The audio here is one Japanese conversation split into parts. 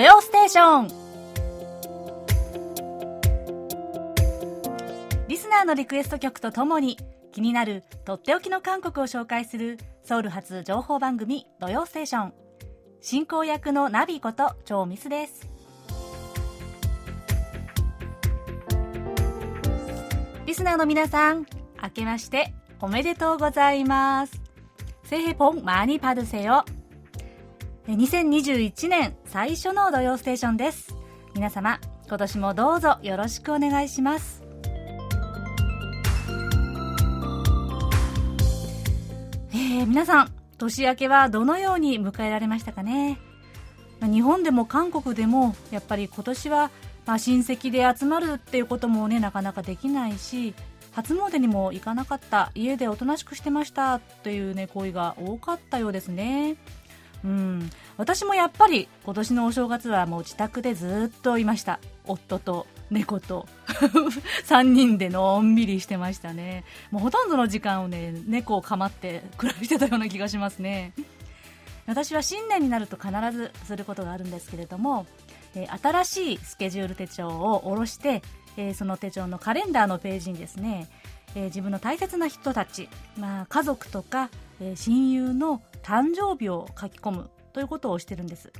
土曜ステーション」リスナーのリクエスト曲とともに気になるとっておきの韓国を紹介するソウル発情報番組「土曜ステーション」進行役のナビこと超ミスです。リスナーの皆さん明けましておめでとうございます。새해복많이받으세 요。 2021年最初の土曜ステーションです。皆様今年もどうぞよろしくお願いします。えー、皆さん年明けはどのように迎えられましたかね？日本でも韓国でもやっぱり今年はまあ親戚で集まるっていうこともねなかなかできないし初詣にも行かなかった家でおとなしくしてましたというね行為が多かったようですね。うん。私もやっぱり今年のお正月はもう自宅でずっといました。夫と猫と。3人でのんびりしてましたね。もうほとんどの時間をね猫を構って暮らしてたような気がしますね。私は新年になると必ずすることがあるんですけれども、え、新しいスケジュール手帳を下ろして、え、その手帳のカレンダーのページにですね、え、自分の大切な人たち、まあ、家族とか、え親友の誕生日を書き込むということをしてるんです。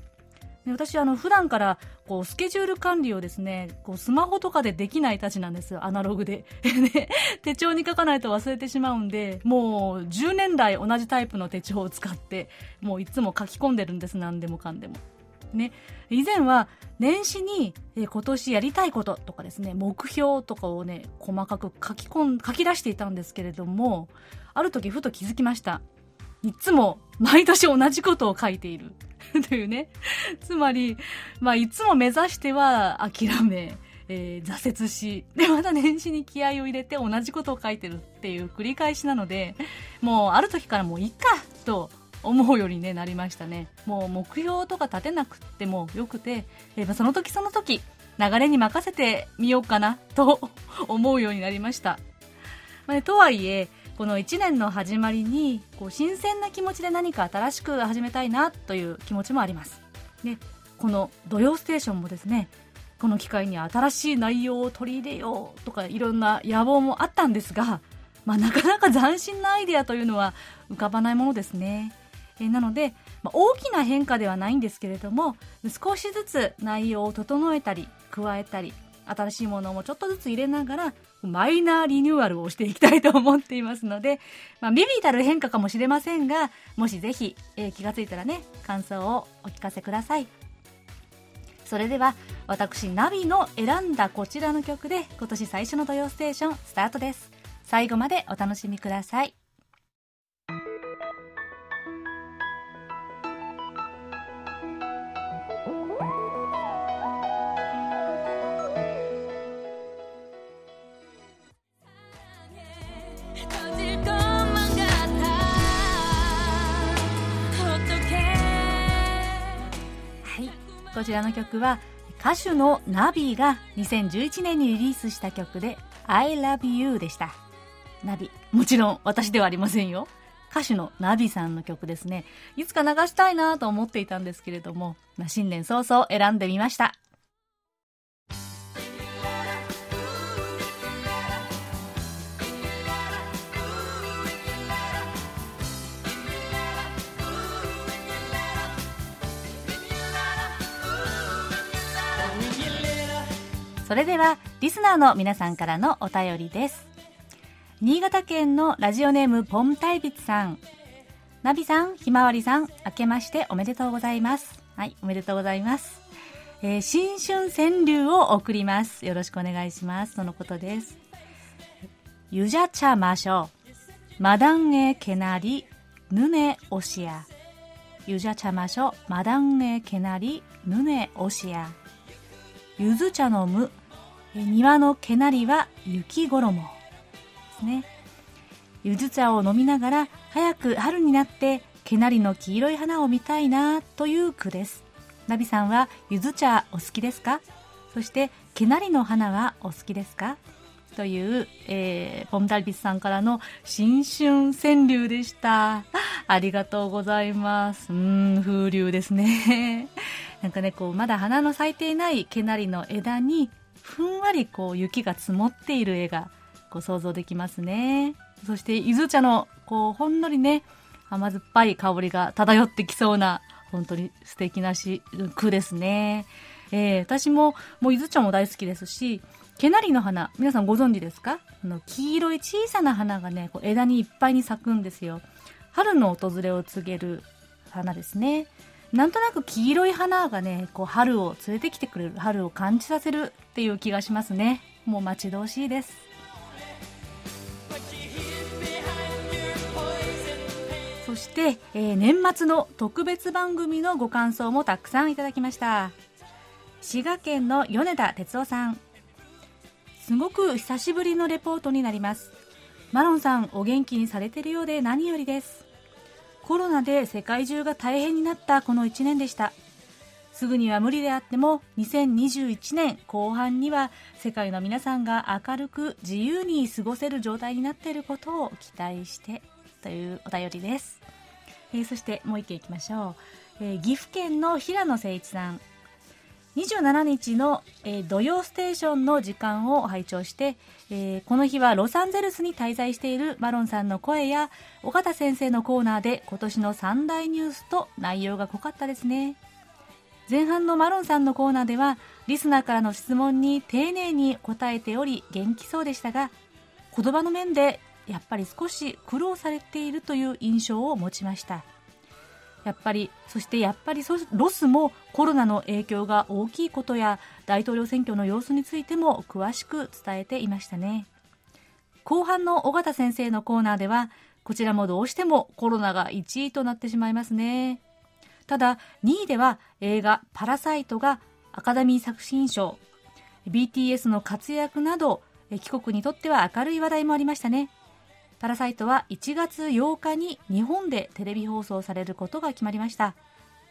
で私あの普段からこうスケジュール管理をですねこうスマホとかでできないたちなんです。よアナログで、手帳に書かないと忘れてしまうんでもう10年来同じタイプの手帳を使ってもういつも書き込んでるんです。何でもかんでも。ね、以前は年始に、え今年やりたいこととかですね目標とかをね細かく書き込ん書き出していたんですけれどもある時ふと気づきました。いつも毎年同じことを書いている というね。つまり、まあ、いつも目指しては諦め、えー、挫折し、で、また年始に気合を入れて同じことを書いてるっていう繰り返しなので、もうある時からもういいかと思うように、ね、なりましたね。もう目標とか立てなくてもよくて、えー、その時その時、流れに任せてみようかなと思うようになりました。まあね、とはいえ、この1年の始まりにこう新鮮な気持ちで何か新しく始めたいなという気持ちもあります。でこの「土曜ステーション」もですねこの機会に新しい内容を取り入れようとかいろんな野望もあったんですが、まあ、なかなか斬新なアイデアというのは浮かばないものですね。えなので、まあ、大きな変化ではないんですけれども少しずつ内容を整えたり加えたり新しいものもちょっとずつ入れながら、マイナーリニューアルをしていきたいと思っていますので、まあ、ビビたる変化かもしれませんが、もしぜひ、えー、気がついたらね、感想をお聞かせください。それでは、私、ナビの選んだこちらの曲で、今年最初の土曜ステーション、スタートです。最後までお楽しみください。こちらの曲は歌手のナビが2011年にリリースした曲で I Love You でした。ナビ。もちろん私ではありませんよ。歌手のナビさんの曲ですね。いつか流したいなと思っていたんですけれども、まあ、新年早々選んでみました。それではリスナーの皆さんからのお便りです。新潟県のラジオネームポンタイビツさん。ナビさんひまわりさん明けましておめでとうございます。はいおめでとうございます。えー、新春川柳を送ります。よろしくお願いします。とのことです。ゆじゃちゃましょう。マダンエけなりぬねおしやゆじゃちゃましょう。マダンエけなりぬねおしやゆず茶のむ庭の毛なりは雪衣ですねゆず茶を飲みながら早く春になって毛なりの黄色い花を見たいなという句ですナビさんはゆず茶お好きですか？そして毛なりの花はお好きですか？という、えー、ポムダルビスさんからの新春川柳でした。ありがとうございます。うん、風流ですね。なんかね、こう、まだ花の咲いていない毛なりの枝に、ふんわりこう雪が積もっている絵がこう想像できますね。そして、伊豆茶の、こう、ほんのりね、甘酸っぱい香りが漂ってきそうな、本当に素敵なし句ですね。えー、私も、もう伊豆茶も大好きですし、毛なりの花、皆さんご存知ですか？あの黄色い小さな花がね、こう枝にいっぱいに咲くんですよ。春の訪れを告げる花ですね。なんとなく黄色い花がね、こう春を連れてきてくれる、春を感じさせるっていう気がしますね。もう待ち遠しいです。そして、えー、年末の特別番組のご感想もたくさんいただきました。滋賀県の米田哲夫さん。すごく久しぶりのレポートになります。マロンさん、お元気にされてるようで何よりです。コロナで世界中が大変になったこの1年でした。すぐには無理であっても2021年後半には世界の皆さんが明るく自由に過ごせる状態になっていることを期待してというお便りです、えー、そしてもう一件いきましょう、えー、岐阜県の平野誠一さん。27日の、えー、土曜ステーションの時間を拝聴して、えー、この日はロサンゼルスに滞在しているマロンさんの声や尾形先生のコーナーで今年の三大ニュースと内容が濃かったですね。前半のマロンさんのコーナーではリスナーからの質問に丁寧に答えており元気そうでしたが言葉の面でやっぱり少し苦労されているという印象を持ちました。やっぱりそしてやっぱりロスもコロナの影響が大きいことや大統領選挙の様子についても詳しく伝えていましたね。後半の尾形先生のコーナーではこちらもどうしてもコロナが1位となってしまいますね。ただ2位では映画「パラサイト」がアカデミー作品賞 BTS の活躍など帰国にとっては明るい話題もありましたね。パラサイトは1月8日に日本でテレビ放送されることが決まりました。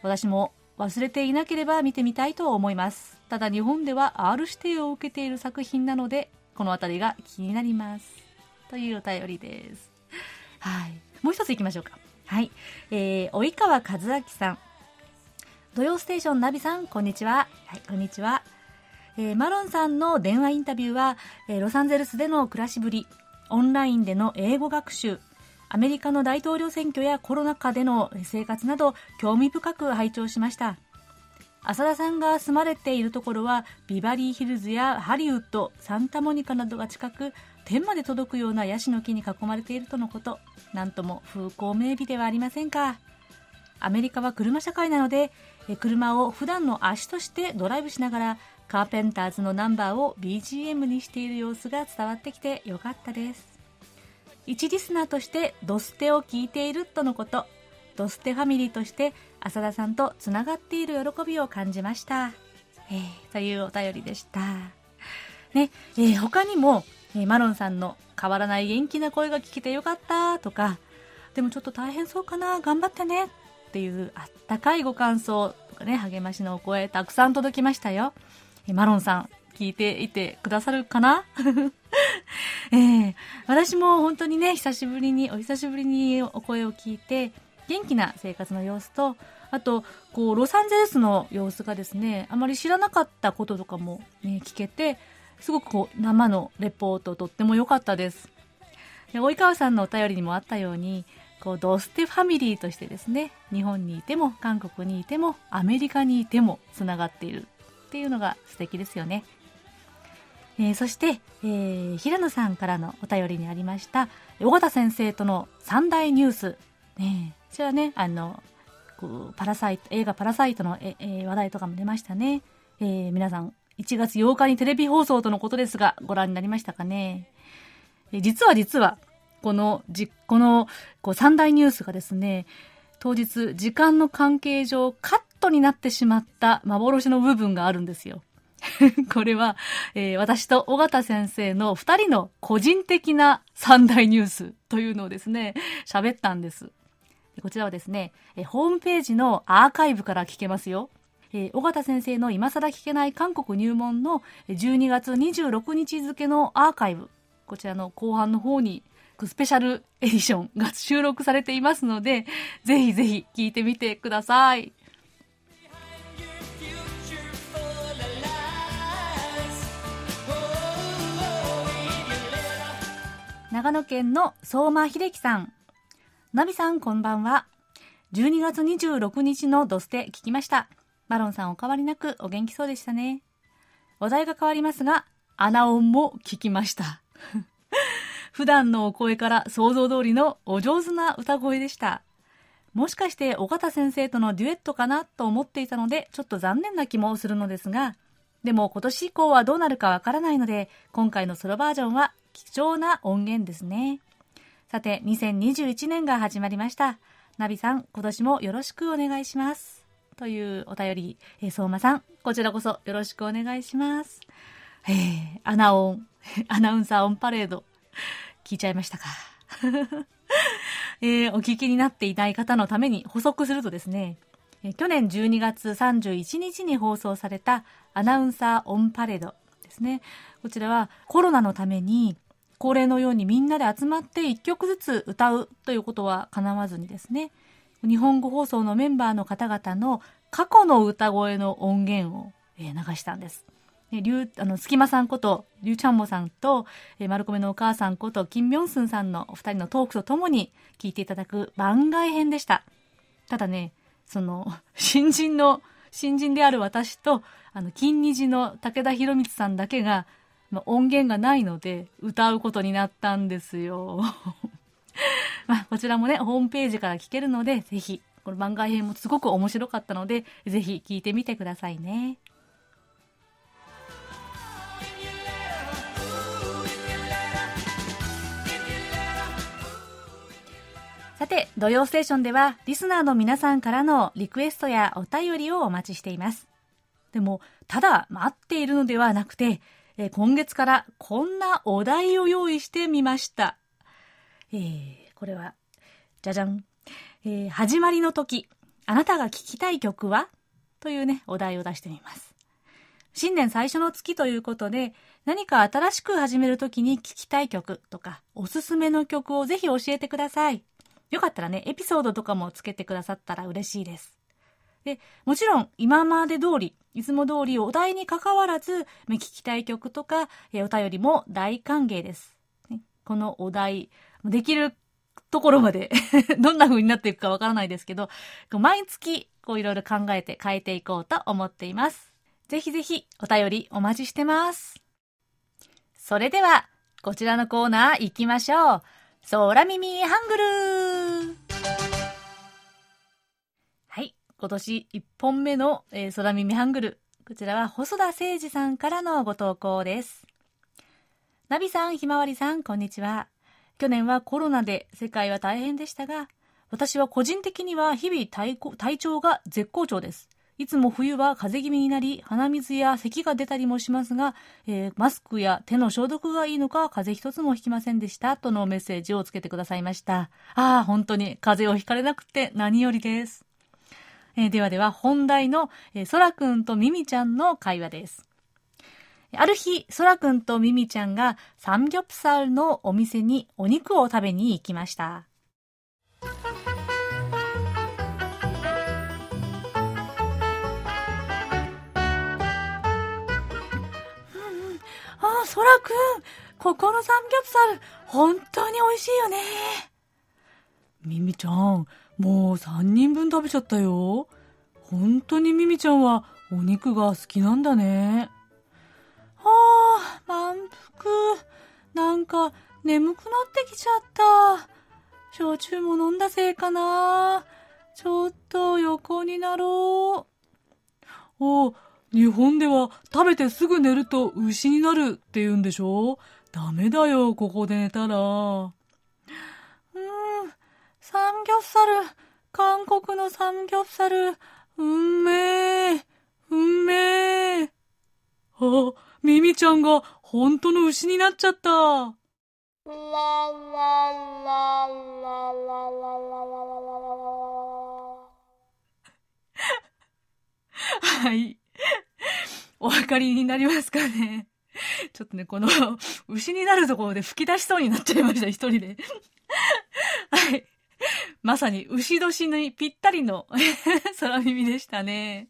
私も忘れていなければ見てみたいと思います。ただ日本では R 指定を受けている作品なので、この辺りが気になります。というお便りです。はい。もう一つ行きましょうか。はい。えー、及川和明さん。土曜ステーションナビさん、こんにちは。はい、こんにちは。えー、マロンさんの電話インタビューは、えー、ロサンゼルスでの暮らしぶり、オンラインでの英語学習、アメリカの大統領選挙やコロナ禍での生活など興味深く拝聴しました。浅田さんが住まれているところはビバリーヒルズやハリウッド、サンタモニカなどが近く、天まで届くようなヤシの木に囲まれているとのこと。なんとも風光明媚ではありませんか。アメリカは車社会なので、車を普段の足としてドライブしながらカーペンターズのナンバーを BGM にしている様子が伝わってきてよかったです。一リスナーとしてドステを聞いているとのこと。ドステファミリーとして浅田さんとつながっている喜びを感じました、えー、というお便りでした。ね、えー、他にも、えー、マロンさんの変わらない元気な声が聞けてよかったとか。でもちょっと大変そうかな。頑張ってね。っていうあったかいご感想とかね励ましのお声たくさん届きましたよ。マロンさん、聞いていてくださるかな？えー、私も本当にね、久しぶりに、お久しぶりにお声を聞いて、元気な生活の様子と、あと、こう、ロサンゼルスの様子がですね、あまり知らなかったこととかもね、聞けて、すごくこう、生のレポートとっても良かったです。で及川さんのお便りにもあったように、こう、ドステファミリーとしてですね、日本にいても、韓国にいても、アメリカにいても、つながっている。っていうのが素敵ですよね。えー、そして、えー、平野さんからのお便りにありました尾形先生との三大ニュース、ね、こちらねあのパラサイト映画「パラサイトの」ええ話題とかも出ましたね、えー、皆さん1月8日にテレビ放送とのことですがご覧になりましたかね、え、実は実はこのじこのこう三大ニュースがですね当日時間の関係上カットになってしまった幻の部分があるんですよ。これは、えー、私と尾形先生の二人の個人的な三大ニュースというのをですね、喋ったんです。こちらはですね、えー、ホームページのアーカイブから聞けますよ。えー、尾形先生の今更聞けない韓国入門の12月26日付のアーカイブ。こちらの後半の方にスペシャルエディションが収録されていますので、ぜひぜひ聞いてみてください。長野県の相馬秀樹さん。ナビさん、こんばんは。12月26日のドステ聞きました。バロンさんお変わりなくお元気そうでしたね。話題が変わりますが、アナ音も聞きました。普段のお声から想像通りのお上手な歌声でした。もしかして尾形先生とのデュエットかなと思っていたので、ちょっと残念な気もするのですが、でも今年以降はどうなるかわからないので、今回のソロバージョンは貴重な音源ですね。さて、2021年が始まりました。ナビさん、今年もよろしくお願いします。というお便り、えー、相馬さん、こちらこそよろしくお願いします。えー、アナオン、アナウンサーオンパレード、聞いちゃいましたか。えー、お聞きになっていない方のために補足するとですね、去年12月31日に放送されたアナウンサーオンパレードですね。こちらはコロナのために恒例のようにみんなで集まって1曲ずつ歌うということは叶わずにですね、日本語放送のメンバーの方々の過去の歌声の音源を流したんです。りゅ、あの、隙間さんこと、りゅうちゃんもさんと、えー、丸米のお母さんこと、金明寸さんのお二人のトークとともに聞いていただく番外編でした。ただね、その、新人の、新人である私と、あの、金虹の武田博光さんだけが、まあ、音源がないので、歌うことになったんですよ。まあ、こちらもね、ホームページから聞けるので、ぜひ、この番外編もすごく面白かったので、ぜひ聞いてみてくださいね。さて、土曜ステーションでは、リスナーの皆さんからのリクエストやお便りをお待ちしています。でも、ただ待っているのではなくて、え今月からこんなお題を用意してみました。えー、これは、じゃじゃん。えー、始まりの時、あなたが聴きたい曲は？というね、お題を出してみます。新年最初の月ということで、何か新しく始めるときに聴きたい曲とか、おすすめの曲をぜひ教えてください。よかったらね、エピソードとかもつけてくださったら嬉しいです。で、もちろん、今まで通り、いつも通りお題に関わらず、聞きたい曲とか、お便りも大歓迎です。このお題、できるところまで どんな風になっていくかわからないですけど、毎月、こういろいろ考えて変えていこうと思っています。ぜひぜひ、お便りお待ちしてます。それでは、こちらのコーナー行きましょう。空耳ハングル。今年1本目の、えー、空耳ハングル。こちらは細田誠二さんからのご投稿です。ナビさん、ひまわりさん、こんにちは。去年はコロナで世界は大変でしたが、私は個人的には日々体調が絶好調です。いつも冬は風邪気味になり、鼻水や咳が出たりもしますが、えー、マスクや手の消毒がいいのか、風邪一つもひきませんでした。とのメッセージをつけてくださいました。ああ、本当に風邪をひかれなくて何よりです。えー、ではでは、本題の、えー、そらくんとみみちゃんの会話です。ある日、そらくんとみみちゃんがサムギョプサルのお店にお肉を食べに行きました。あ、そらくん、ここのサムギョプサル、本当に美味しいよね。ミミちゃん、もう3人分食べちゃったよ。本当にミミちゃんはお肉が好きなんだね。はあ、満腹。なんか眠くなってきちゃった。焼酎も飲んだせいかな。ちょっと横になろう。お日本では食べてすぐ寝ると牛になるって言うんでしょ？ダメだよ、ここで寝たら。サムギョプサル、韓国のサムギョプサル、うんめえ、うんめえ。あ、ミミちゃんが本当の牛になっちゃった。はい。お分かりになりますかねちょっとね、この、牛になるところで吹き出しそうになっちゃいました、一人ではい。まさに、牛年にぴったりの 空耳でしたね。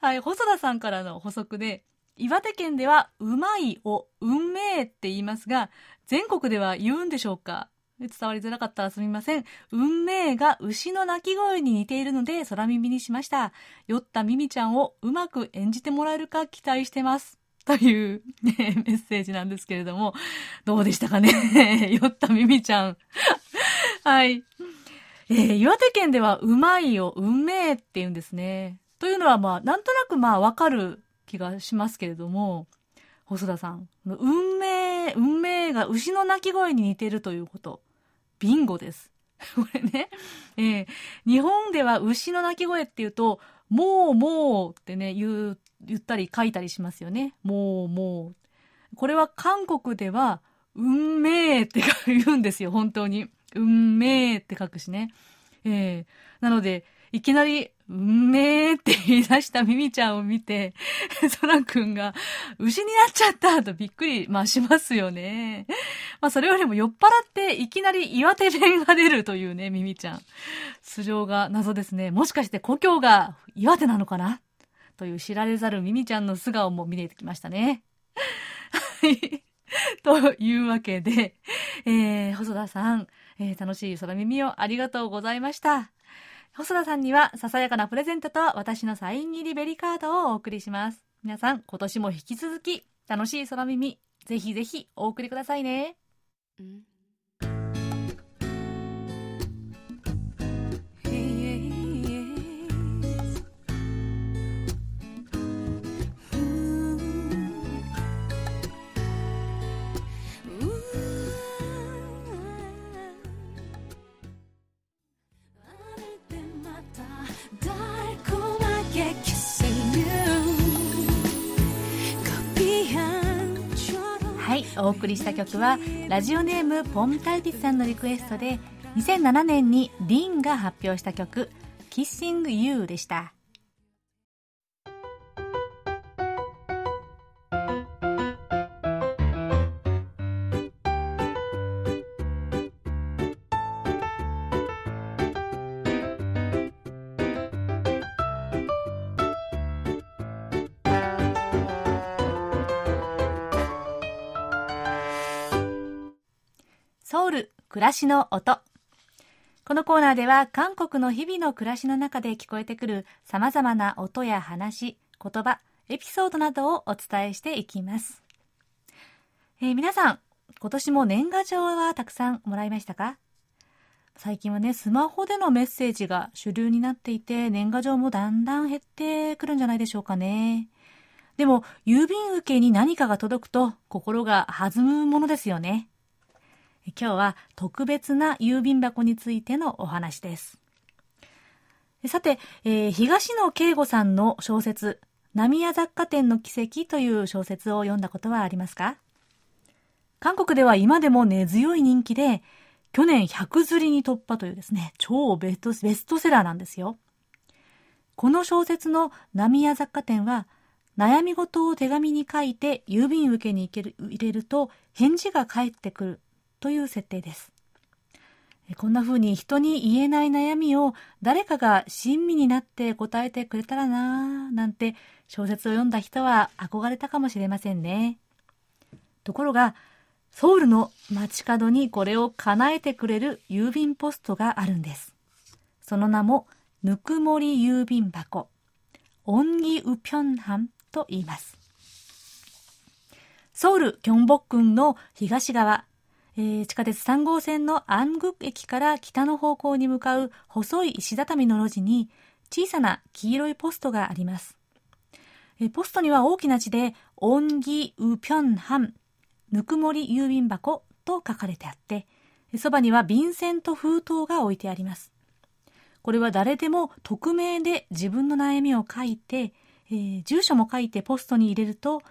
はい、細田さんからの補足で、岩手県ではうまいを運命って言いますが、全国では言うんでしょうか？伝わりづらかったらすみません。運命が牛の鳴き声に似ているので空耳にしました。酔ったミミちゃんをうまく演じてもらえるか期待してます。という、ね、メッセージなんですけれども、どうでしたかね？酔ったミミちゃん。はい。えー、岩手県ではうまいを運命って言うんですね。というのはまあ、なんとなくまあわかる気がしますけれども、細田さん、運命、運命が牛の鳴き声に似てるということ。ビンゴです。これね、えー、日本では牛の鳴き声って言うと、もうもうってね、言う、言ったり書いたりしますよね。もうもう。これは韓国では、運命って言うんですよ、本当に。運命って書くしね。えー、なので、いきなり、うんめーって言い出したミミちゃんを見て、ソラくんが、牛になっちゃったとびっくり、まあしますよね。まあそれよりも酔っ払っていきなり岩手弁が出るというね、ミミちゃん。素性が謎ですね。もしかして故郷が岩手なのかな？という知られざるミミちゃんの素顔も見えてきましたね。はい。というわけで、えー、細田さん、えー、楽しい空耳をありがとうございました。細田さんにはささやかなプレゼントと私のサイン入りベリカードをお送りします。皆さん、今年も引き続き楽しい空耳、ぜひぜひお送りくださいね。うんお送りした曲はラジオネームポンタイティスさんのリクエストで2007年にリンが発表した曲「Kissing You」でした。暮らしの音このコーナーでは韓国の日々の暮らしの中で聞こえてくる様々な音や話、言葉、エピソードなどをお伝えしていきます。えー、皆さん、今年も年賀状はたくさんもらいましたか？最近はね、スマホでのメッセージが主流になっていて、年賀状もだんだん減ってくるんじゃないでしょうかね。でも、郵便受けに何かが届くと心が弾むものですよね。今日は特別な郵便箱についてのお話です。さて、えー、東野圭吾さんの小説、浪屋雑貨店の奇跡という小説を読んだことはありますか？韓国では今でも根強い人気で、去年100釣りに突破というですね、超ベストベストセラーなんですよ。この小説の浪屋雑貨店は、悩み事を手紙に書いて郵便受けに行ける入れると返事が返ってくるという設定です。こんな風に人に言えない悩みを誰かが親身になって答えてくれたらなぁなんて小説を読んだ人は憧れたかもしれませんね。ところが、ソウルの街角にこれを叶えてくれる郵便ポストがあるんです。その名も、ぬくもり郵便箱、オンギウピョンハンと言います。ソウル・キョンボックンの東側、えー、地下鉄3号線のアング駅から北の方向に向かう細い石畳の路地に小さな黄色いポストがあります。えー、ポストには大きな字で、オンギウピョンハン、ぬくもり郵便箱と書かれてあって、そばには便箋と封筒が置いてあります。これは誰でも匿名で自分の悩みを書いて、えー、住所も書いてポストに入れると、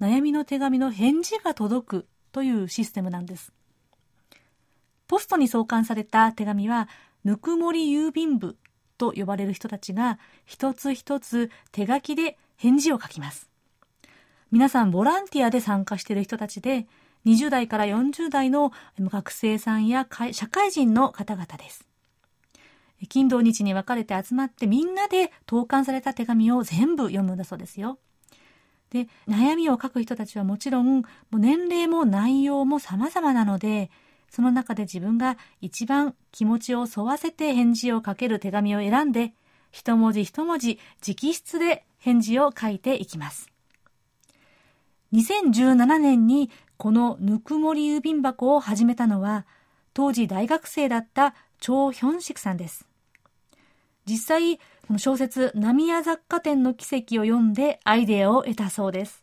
悩みの手紙の返事が届くというシステムなんです。ポストに送還された手紙は、ぬくもり郵便部と呼ばれる人たちが一つ一つ手書きで返事を書きます。皆さんボランティアで参加している人たちで、20代から40代の学生さんや社会人の方々です。金土日に分かれて集まってみんなで投函された手紙を全部読むんだそうですよ。で、悩みを書く人たちはもちろん、もう年齢も内容も様々なので、その中で自分が一番気持ちを沿わせて返事を書ける手紙を選んで、一文字一文字直筆で返事を書いていきます。2017年にこのぬくもり郵便箱を始めたのは、当時大学生だったチョ・ヒョンシクさんです。実際、この小説、浪屋雑貨店の奇跡を読んでアイデアを得たそうです。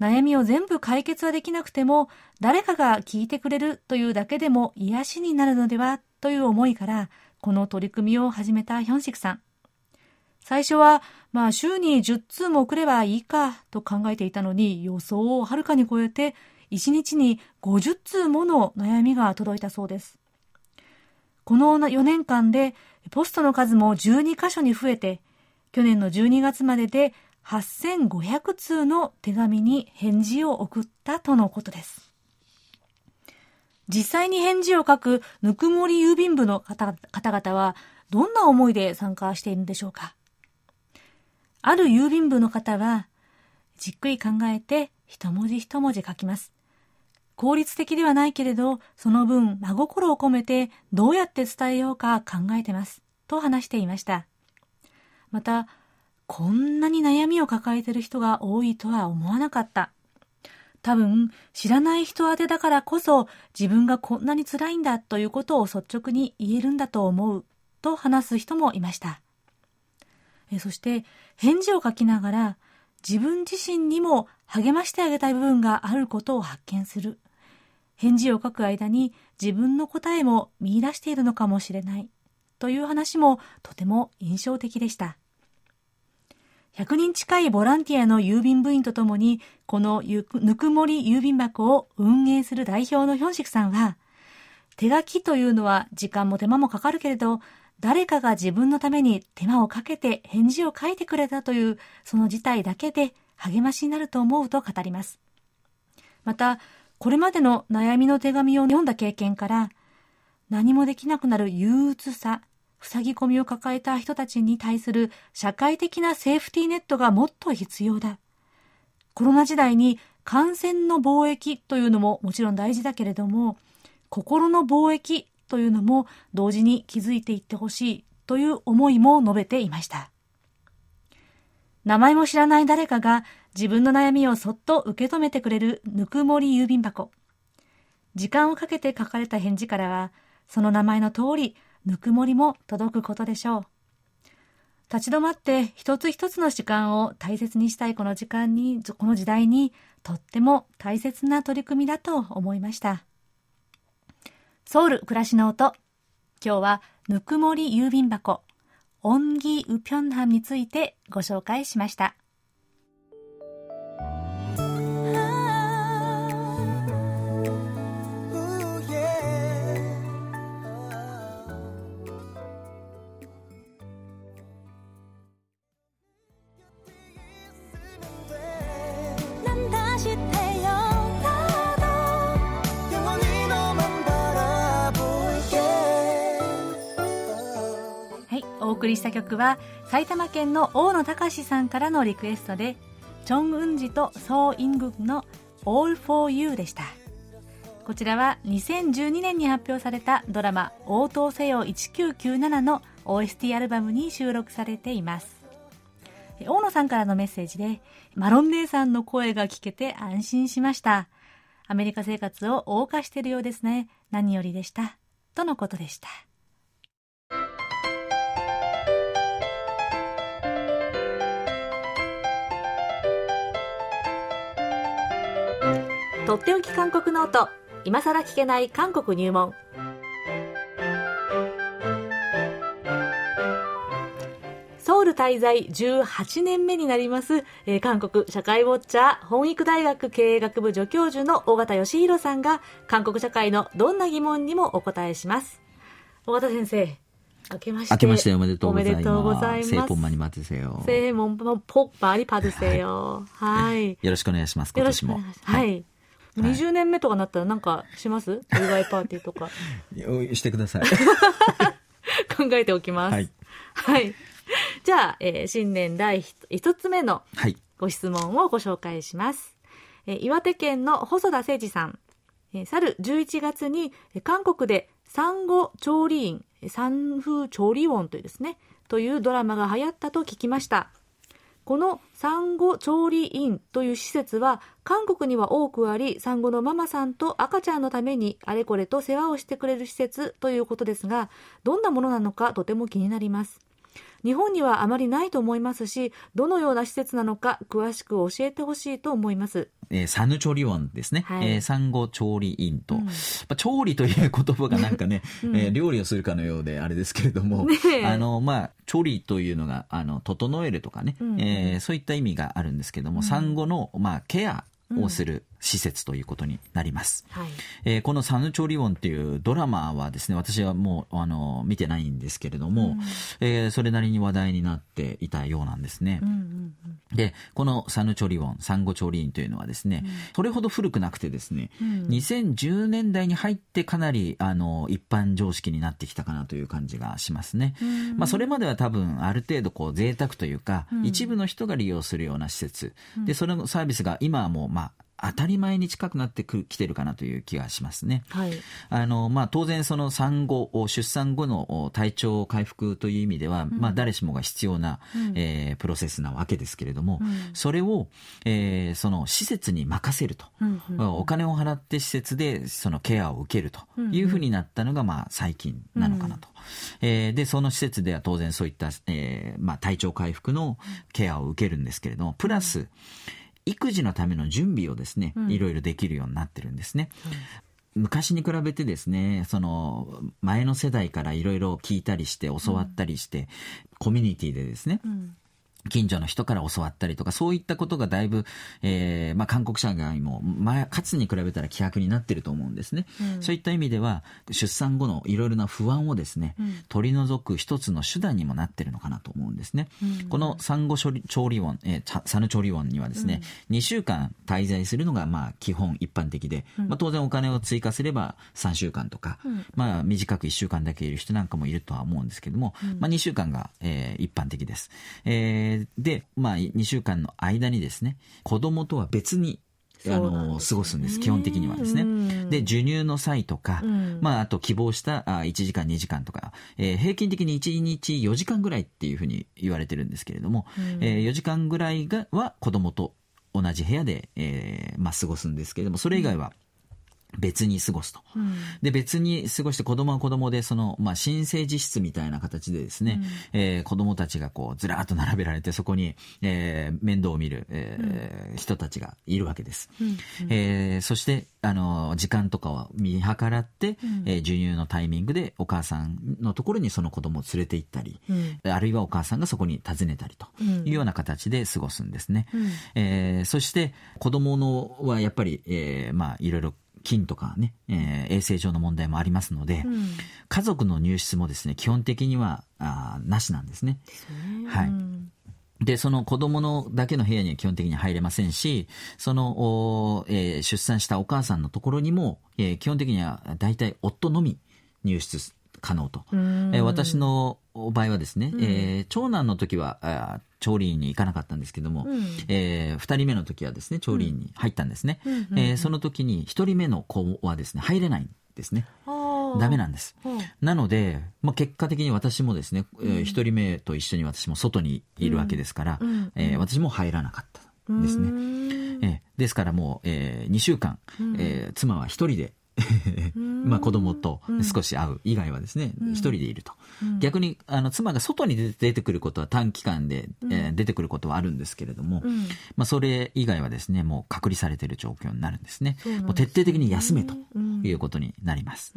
悩みを全部解決はできなくても、誰かが聞いてくれるというだけでも癒しになるのではという思いから、この取り組みを始めたヒョンシクさん。最初は、まあ週に10通も送ればいいかと考えていたのに予想をはるかに超えて1日に50通もの悩みが届いたそうです。この4年間でポストの数も12箇所に増えて去年の12月までで8500通の手紙に返事を送ったとのことです。実際に返事を書くぬくもり郵便部の方々はどんな思いで参加しているんでしょうかある郵便部の方は、じっくり考えて一文字一文字書きます。効率的ではないけれど、その分真心を込めてどうやって伝えようか考えてます。と話していました。また、こんなに悩みを抱えている人が多いとは思わなかった。多分、知らない人宛てだからこそ自分がこんなに辛いんだということを率直に言えるんだと思う。と話す人もいました。えそして返事を書きながら自分自身にも励ましてあげたい部分があることを発見する。返事を書く間に自分の答えも見出しているのかもしれないという話もとても印象的でした。100人近いボランティアの郵便部員とともに、このぬくもり郵便箱を運営する代表のヒョンシクさんは、手書きというのは時間も手間もかかるけれど、誰かが自分のために手間をかけて返事を書いてくれたというその事態だけで励ましになると思うと語ります。また、これまでの悩みの手紙を読んだ経験から、何もできなくなる憂鬱さ、塞ぎ込みを抱えた人たちに対する社会的なセーフティーネットがもっと必要だ。コロナ時代に感染の貿易というのももちろん大事だけれども、心の貿易というのも同時に気づいていってほしいという思いも述べていました。名前も知らない誰かが自分の悩みをそっと受け止めてくれるぬくもり郵便箱。時間をかけて書かれた返事からは、その名前の通り、ぬくもりも届くことでしょう。立ち止まって一つ一つの時間を大切にしたいこの時間に、この時代にとっても大切な取り組みだと思いました。ソウル暮らしの音。今日はぬくもり郵便箱、音義ウピョンハンについてご紹介しました。送りした曲は埼玉県の大野隆さんからのリクエストでチョン・ウンジとソー・イングの All for You でした。こちらは2012年に発表されたドラマ「応答せよ1997」の OST アルバムに収録されています。大野さんからのメッセージでマロン姉さんの声が聞けて安心しました。アメリカ生活を謳歌しているようですね。何よりでした。とのことでした。とっておき韓国ノート今さら聞けない韓国入門ソウル滞在18年目になります、えー、韓国社会ウォッチャー本育大学経営学部助教授の尾形義弘さんが韓国社会のどんな疑問にもお答えします尾形先生明けまして。明けましておめでとうございます。おめでとうございます。새해복많이받으세 요。 새해복많 이。 はい。よろしくお願いします、今年も。はい。20年目とかなったらなんかします？お祝いパーティーとか。してください。考えておきます。はい。はい。じゃあ、えー、新年第一つ目のご質問をご紹介します。えー岩手県の細田誠二さん。えー去る11月にえー韓国で産後調理院、えー産風調理音というですね、というドラマが流行ったと聞きました。この産後調理院という施設は韓国には多くあり産後のママさんと赤ちゃんのためにあれこれと世話をしてくれる施設ということですがどんなものなのかとても気になります。日本にはあまりないと思いますしどのような施設なのか詳しく教えてほしいと思います。えーサヌ調理音ですね。はい。えー産後調理院と。うん。まあ調理という言葉がなんかね、うん。えー料理をするかのようであれですけれども、ねえ。あの、まあ、調理というのが、あの、整えるとかね、うん。えーそういった意味があるんですけども、うん。産後の、まあ、ケアをする施設ということになります。はいえーこのサヌ調理音っていうドラマはですね、私はもう、あの、見てないんですけれども、うんえーそれなりに話題になっていたようなんですね。うんうんで、このサヌ調理音、産後調理院というのはですね、それほど古くなくてですね、うん2010年代に入ってかなり、あの、一般常識になってきたかなという感じがしますね。うんまあ、それまでは多分、ある程度、こう、贅沢というか、うん一部の人が利用するような施設。で、そのサービスが今はもう、まあ、当たり前に近くなってくきてるかなという気がしますね。はい。あの、まあ、当然その産後、出産後の体調回復という意味では、まあ、誰しもが必要な、うん。えープロセスなわけですけれども、うん。それを、えーその施設に任せると。うんうんお金を払って施設でそのケアを受けるというふうになったのが、まあ、最近なのかなと。えーで、その施設では当然そういった、えーまあ、体調回復のケアを受けるんですけれども、プラス、育児のための準備をですね、いろいろできるようになってるんですね。昔に比べてですね、その前の世代からいろいろ聞いたりして教わったりして、コミュニティでですね、うん近所の人から教わったりとか、そういったことがだいぶ、えーまあ、韓国社会も、前、かつに比べたら希薄になってると思うんですね。うん。そういった意味では、出産後のいろいろな不安をですね、うん。取り除く一つの手段にもなってるのかなと思うんですね。うん。この産後処理調理音、えーヌ調理音にはですね、2週間滞在するのが、まあ、基本一般的で、まあ、当然お金を追加すれば3週間とか、うん。まあ、短く1週間だけいる人なんかもいるとは思うんですけども、まあ、2週間が、えー一般的です。えーで、まあ、2週間の間にですね、子供とは別に、あの、過ごすんです。基本的にはですね。うんで、授乳の際とか、うんまあ、あと希望したあ1時間、2時間とか、えー平均的に1日4時間ぐらいっていうふうに言われてるんですけれども、うんえー4時間ぐらいがは子供と同じ部屋で、えーまあ、過ごすんですけれども、それ以外は別に過ごすと。うん。で、別に過ごして子供は子供で、その、まあ、新生児室みたいな形でですね、えー子供たちがこう、ずらーっと並べられて、そこに、えー面倒を見る、えー人たちがいるわけです。うん。えーそして、あの、時間とかを見計らって、えー授乳のタイミングでお母さんのところにその子供を連れて行ったり、うん。あるいはお母さんがそこに訪ねたりというような形で過ごすんですね。うん。えーそして子供のはやっぱり、えーまあいろいろ菌とかね、えー衛生上の問題もありますので、うん。家族の入室もですね、基本的にはあーなしなんですね。はい。うん。で、その子供のだけの部屋には基本的に入れませんし、その、おーえー出産したお母さんのところにも、えー基本的には大体夫のみ入室可能と。うん。えー私の場合はですね、えー長男の時はあー調理院に行かなかったんですけども、うん。えー二人目の時はですね、調理院に入ったんですね。うん。うんえーその時に一人目の子はですね、入れないんですね。ダメなんです。うん。なので、まあ、結果的に私もですね、えー一人目と一緒に私も外にいるわけですから、うん。えー私も入らなかったんですね。うん。えーですからもう、え2週間、えー妻は一人で、まあ子供と少し会う以外はですね、一人でいると。逆に、あの、妻が外に出てくることは短期間で、えー出てくることはあるんですけれども、うんまあそれ以外はですね、もう隔離されている状況になるんですね。もう徹底的に休めということになります。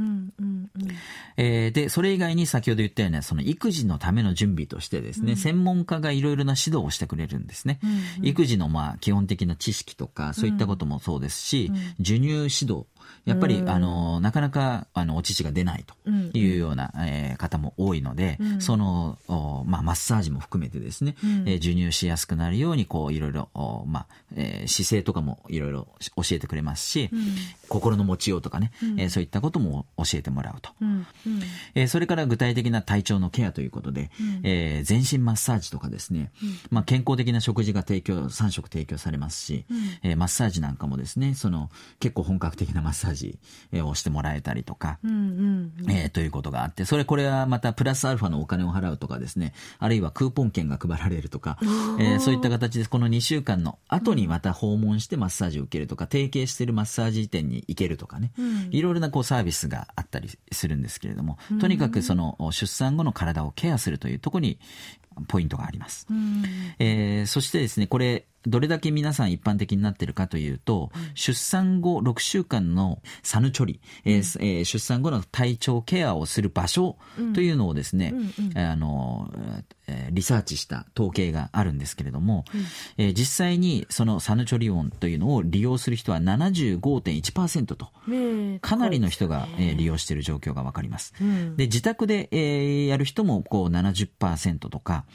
で、それ以外に先ほど言ったような、その育児のための準備としてですね、専門家がいろいろな指導をしてくれるんですね。育児のまあ基本的な知識とか、そういったこともそうですし、授乳指導。やっぱり、あの、なかなか、あの、お乳が出ないというような、えー方も多いので、その、おまあ、マッサージも含めてですね、えー授乳しやすくなるように、こう、いろいろ、おまあ、えー姿勢とかもいろいろ教えてくれますし、心の持ちようとかね、えーそういったことも教えてもらうと。うんうん。えーそれから具体的な体調のケアということで、えー全身マッサージとかですね、まあ、健康的な食事が提供、3食提供されますし、えーマッサージなんかもですね、その結構本格的なマッサージえーをしてもらえたりとか、うんうん。えーということがあって、それこれはまたプラスアルファのお金を払うとかですね、あるいはクーポン券が配られるとか、えーそういった形でこの2週間の後にまた訪問してマッサージを受けるとか、提携しているマッサージ店に行けるとかね、いろいろなこうサービスがあったりするんですけれども、とにかくその出産後の体をケアするというところにポイントがあります。うん。えーそしてですね、これ、どれだけ皆さん一般的になっているかというと、出産後6週間のサヌチョリ、えーえー出産後の体調ケアをする場所というのをですね、あの、えーリサーチした統計があるんですけれども、えー実際にそのサヌチョリオンというのを利用する人は75.1%と、ねえかなりの人が、えー利用している状況がわかります。うん。で、自宅で、えーやる人もこう70%とか、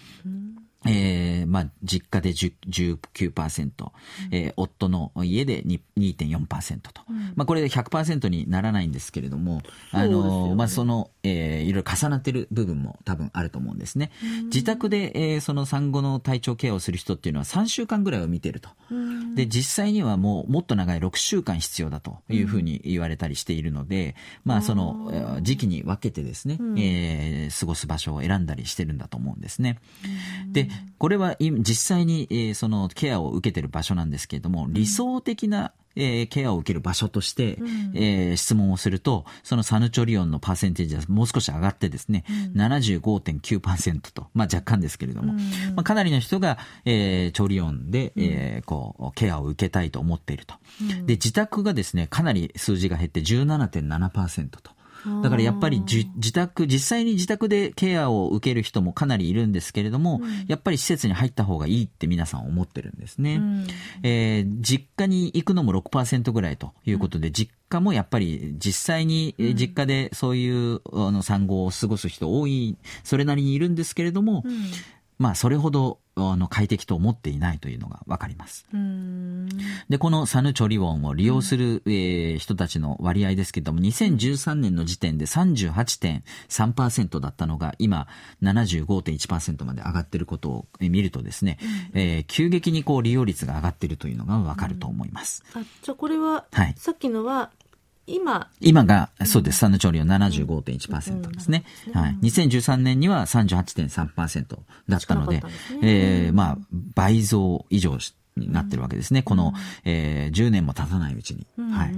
えーまあ、実家で10 19%、えー夫の家でに2.4%と。まあ、これで100%にならないんですけれども、あの、ねまあ、その、えーいろいろ重なってる部分も多分あると思うんですね。自宅で、えーその産後の体調ケアをする人っていうのは3週間ぐらいを見てると。で、実際にはもうもっと長い6週間必要だというふうに言われたりしているので、まあそのえー時期に分けてですね、えー過ごす場所を選んだりしてるんだと思うんですね。で、これは今実際に、えーそのケアを受けてる場所なんですけれども、理想的なえーケアを受ける場所として、えー質問をすると、そのサヌチョリオンのパーセンテージはもう少し上がってですね、75.9%と、まあ若干ですけれども、まあかなりの人が、えー、チョリオンで、えーこう、ケアを受けたいと思っていると。で、自宅がですね、かなり数字が減って17.7%と。だからやっぱりじ自宅、実際に自宅でケアを受ける人もかなりいるんですけれども、やっぱり施設に入った方がいいって皆さん思ってるんですね。えー実家に行くのも6%ぐらいということで、実家もやっぱり実際にえー実家でそういうあの産後を過ごす人多い、それなりにいるんですけれども、まあそれほどあの快適と思っていないというのがわかります。うんで、このサヌチョリウォンを利用する、えー人たちの割合ですけれども、2013年の時点で38.3%だったのが、今75.1%まで上がっていることをえー見るとですね、えー急激にこう利用率が上がっているというのがわかると思います。あじゃあこれは、はいさっきのは今。今が、そうです、サヌチョリオン75.1%ですね。はい。2013年には38.3%だったのででえーまあ、倍増以上しになってるわけですね。この、えー10年も経たないうちに。はい。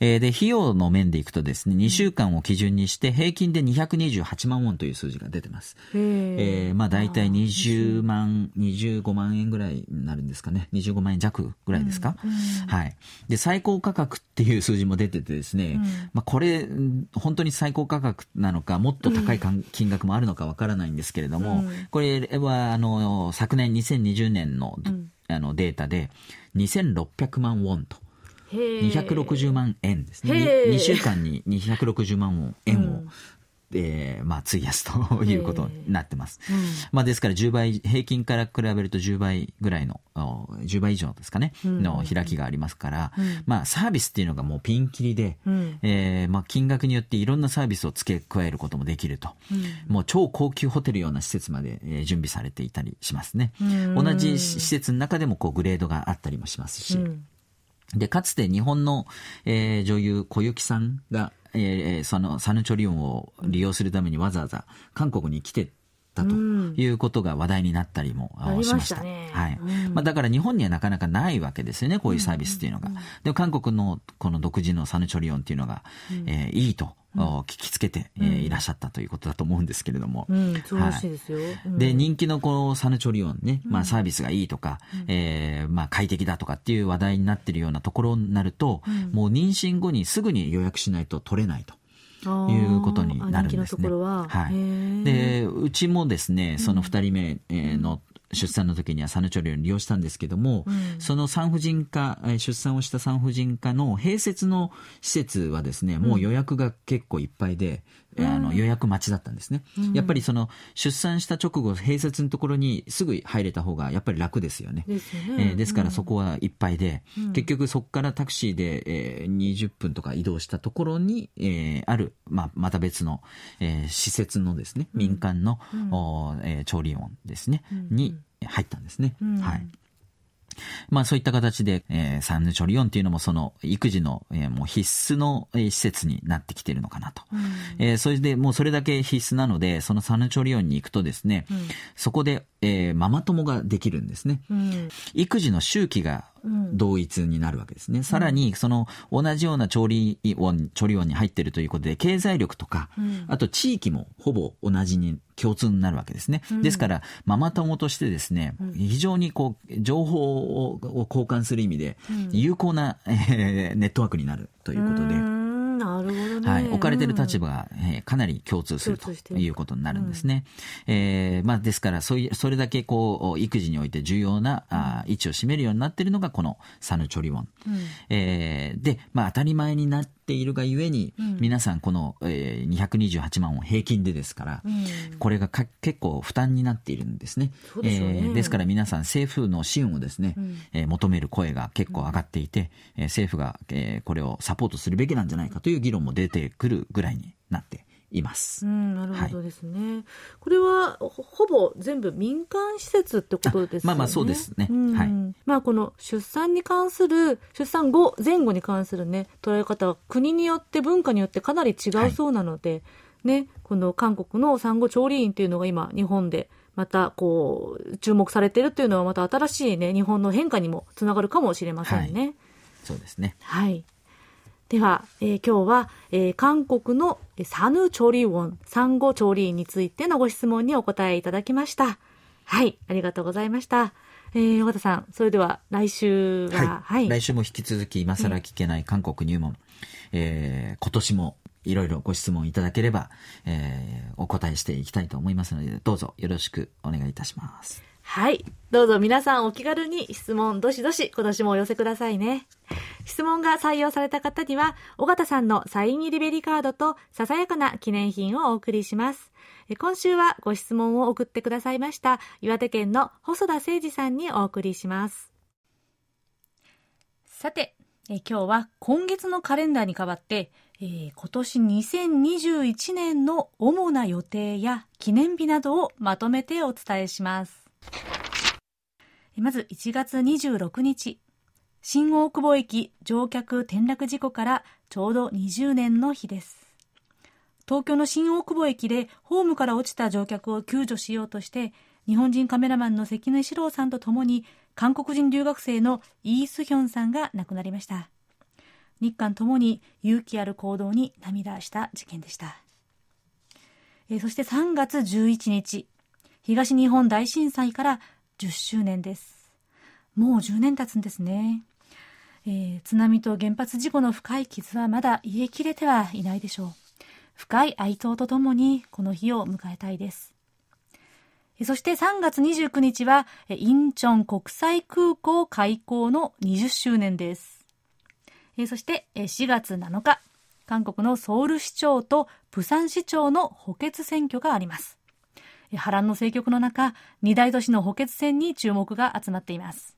えーで、費用の面でいくとですね、2週間を基準にして平均で228万ウォンという数字が出てます。へええーまあ大体20万、25万円ぐらいになるんですかね。25万円弱ぐらいですか？はい。で、最高価格っていう数字も出ててですね、まあこれ、ん本当に最高価格なのか、もっと高い金額もあるのかわからないんですけれども、これは、あの、昨年2020年の、あのデータで2600万ウォンと。へえ260万円ですね。へー 2, 週間に260万円を、えーまあ、費やすということになってます。まあ、ですから10倍、平均から比べると10倍ぐらいの、お10倍以上ですかね、の開きがありますから、まあ、サービスっていうのがもうピンキリで、ん。えーまあ、金額によっていろんなサービスを付け加えることもできると。もう超高級ホテルような施設まで、えー準備されていたりしますね。同じ施設の中でもこうグレードがあったりもしますし、で、かつて日本の、えー女優小雪さんが、えーそのサヌチョリオンを利用するためにわざわざ韓国に来てたということが話題になったりもしました。ね。はい。まあだから日本にはなかなかないわけですよね、こういうサービスっていうのが。でも韓国のこの独自のサヌチョリオンっていうのが、えーいいと、お聞きつけて、えーいらっしゃったということだと思うんですけれども。うんそうらしいですよ、うん。で、人気のこのサヌチョリオンね、まあサービスがいいとか、えーまあ快適だとかっていう話題になってるようなところになると、もう妊娠後にすぐに予約しないと取れないと。いうことになるんですね。は、はい。で、うちもですね、その二人目えーの、出産の時にはサヌチョリオン利用したんですけども、うん、その産婦人科、出産をした産婦人科の併設の施設はですね、もう予約が結構いっぱいで、うん、あの予約待ちだったんですね。うん、やっぱりその出産した直後、併設のところにすぐ入れた方がやっぱり楽ですよね。ですよね、えー、ですからそこはいっぱいで、結局そこからタクシーで、えー、20分とか移動したところに、えー、ある、まあ、また別の、えー、施設のですね、民間の、うん。えー、調理音ですね、に入ったんですね。はい。まあそういった形で、えー、サンヌチョリオンっていうのもその育児の、えー、もう必須の、えー、施設になってきているのかなと。うん、えー、それでもうそれだけ必須なので、そのサンヌチョリオンに行くとですね、うん、そこで、えー、ママ友ができるんですね。うん、育児の周期が同一になるわけですね。うん、さらに、その同じような調理音、調理音に入っているということで、経済力とか、うん、あと地域もほぼ同じに共通になるわけですね。うん、ですから、ママ友としてですね、非常にこう、情報を交換する意味で、有効な、えー、ネットワークになるということで、なるほどね。はい。置かれてる立場が、えー、かなり共通するということになるんですね。うん、えー、まあ、ですから、そういう、それだけこう、育児において重要な、あ位置を占めるようになっているのが、このサヌチョリウォン。うん、えー、で、まあ、当たり前になっているがゆえに、うん、皆さんこの、えー、228万を平均でですから、うん、これがか結構負担になっているんですね。で、ね、えー、ですから皆さん政府の支援をですね、うん、えー、求める声が結構上がっていて、えー、政府が、えー、これをサポートするべきなんじゃないかという議論も出てくるぐらいになっています。うん、なるほどですね。はい、これはほぼ全部民間施設ってことですね？まあまあそうですね。うん、はい。まあこの出産に関する出産後前後に関するね捉え方は国によって文化によってかなり違うそうなので、はい、ねこの韓国の産後調理院っていうのが今日本でまたこう注目されているっていうのはまた新しいね日本の変化にもつながるかもしれませんね。はい、そうですね。はい。では、えー、今日は、えー、韓国のサヌ調理音、産後調理についてのご質問にお答えいただきました。はい、ありがとうございました。えー、和田さん、それでは来週は、はい、はい、来週も引き続き今更聞けない韓国入門、えー、今年もいろいろご質問いただければ、えー、お答えしていきたいと思いますので、どうぞよろしくお願いいたします。はい。どうぞ皆さんお気軽に質問どしどし今年もお寄せくださいね。質問が採用された方には、尾形さんのサイン入りベリーカードとささやかな記念品をお送りします。今週はご質問を送ってくださいました岩手県の細田誠二さんにお送りします。さて、え今日は今月のカレンダーに代わって、えー、今年2021年の主な予定や記念日などをまとめてお伝えします。まず1月26日、新大久保駅乗客転落事故からちょうど20年の日です。東京の新大久保駅でホームから落ちた乗客を救助しようとして、日本人カメラマンの関根史郎さんと共に韓国人留学生のイー・スヒョンさんが亡くなりました。日韓ともに勇気ある行動に涙した事件でした。えそして3月11日、東日本大震災から10周年です。もう10年経つんですね。えー、津波と原発事故の深い傷はまだ癒えきれてはいないでしょう。深い哀悼とともにこの日を迎えたいです。そして3月29日は、インチョン国際空港開港の20周年です。そして4月7日、韓国のソウル市長とプサン市長の補欠選挙があります。波乱の政局の中、二大都市の補欠戦に注目が集まっています。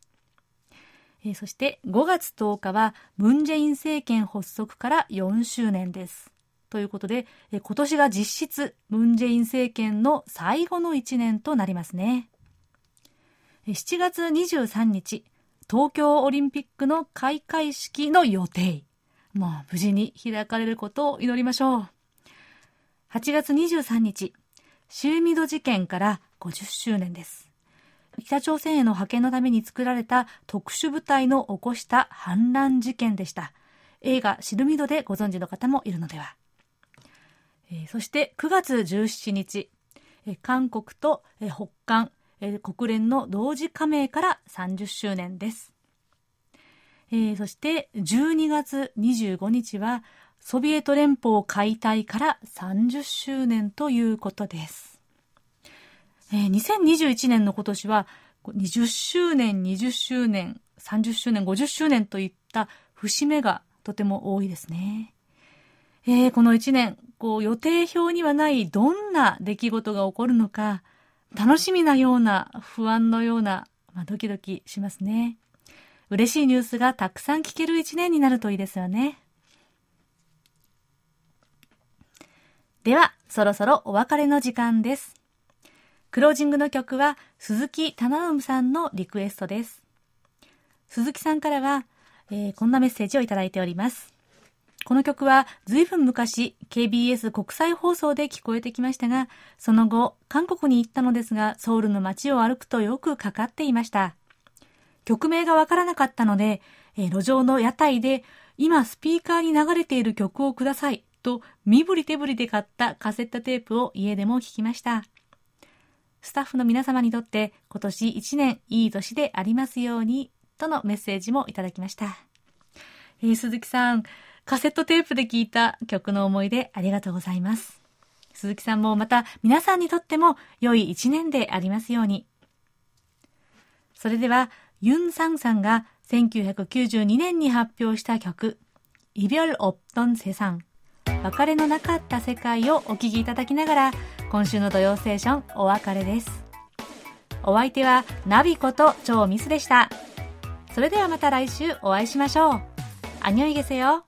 えー、そして5月10日はムン・ジェイン政権発足から4周年です。ということで、えー、今年が実質ムン・ジェイン政権の最後の1年となりますね。7月23日、東京オリンピックの開会式の予定。もう無事に開かれることを祈りましょう。8月23日、シューミド事件から50周年です。北朝鮮への派遣のために作られた特殊部隊の起こした反乱事件でした。映画シルミドでご存知の方もいるのでは。えー、そして9月17日、えー、韓国と、えー、北韓、えー、国連の同時加盟から30周年です。えー、そして12月25日はソビエト連邦解体から30周年ということです。えー、2021年の今年は、20周年、20周年、30周年、50周年といった節目がとても多いですね。えー、この1年、こう予定表にはないどんな出来事が起こるのか、楽しみなような、不安のような、まあ、ドキドキしますね。嬉しいニュースがたくさん聞ける1年になるといいですよね。では、そろそろお別れの時間です。クロージングの曲は鈴木忠信さんのリクエストです。鈴木さんからは、えー、こんなメッセージをいただいております。この曲は随分昔 KBS 国際放送で聞こえてきましたが、その後韓国に行ったのですがソウルの街を歩くとよくかかっていました。曲名がわからなかったので、えー、路上の屋台で今スピーカーに流れている曲をくださいと身振り手振りで買ったカセットテープを家でも聴きました。スタッフの皆様にとって今年1年いい年でありますようにとのメッセージもいただきました。えー、鈴木さん、カセットテープで聴いた曲の思い出ありがとうございます。鈴木さんもまた皆さんにとっても良い一年でありますように。それでは、ユン・サンさんが1992年に発表した曲、イビョル・オプトン・セサン。別れのなかった世界をお聞きいただきながら、今週の土曜ステーションお別れです。お相手はナビこと超ミスでした。それではまた来週お会いしましょう。アニョイゲセよ。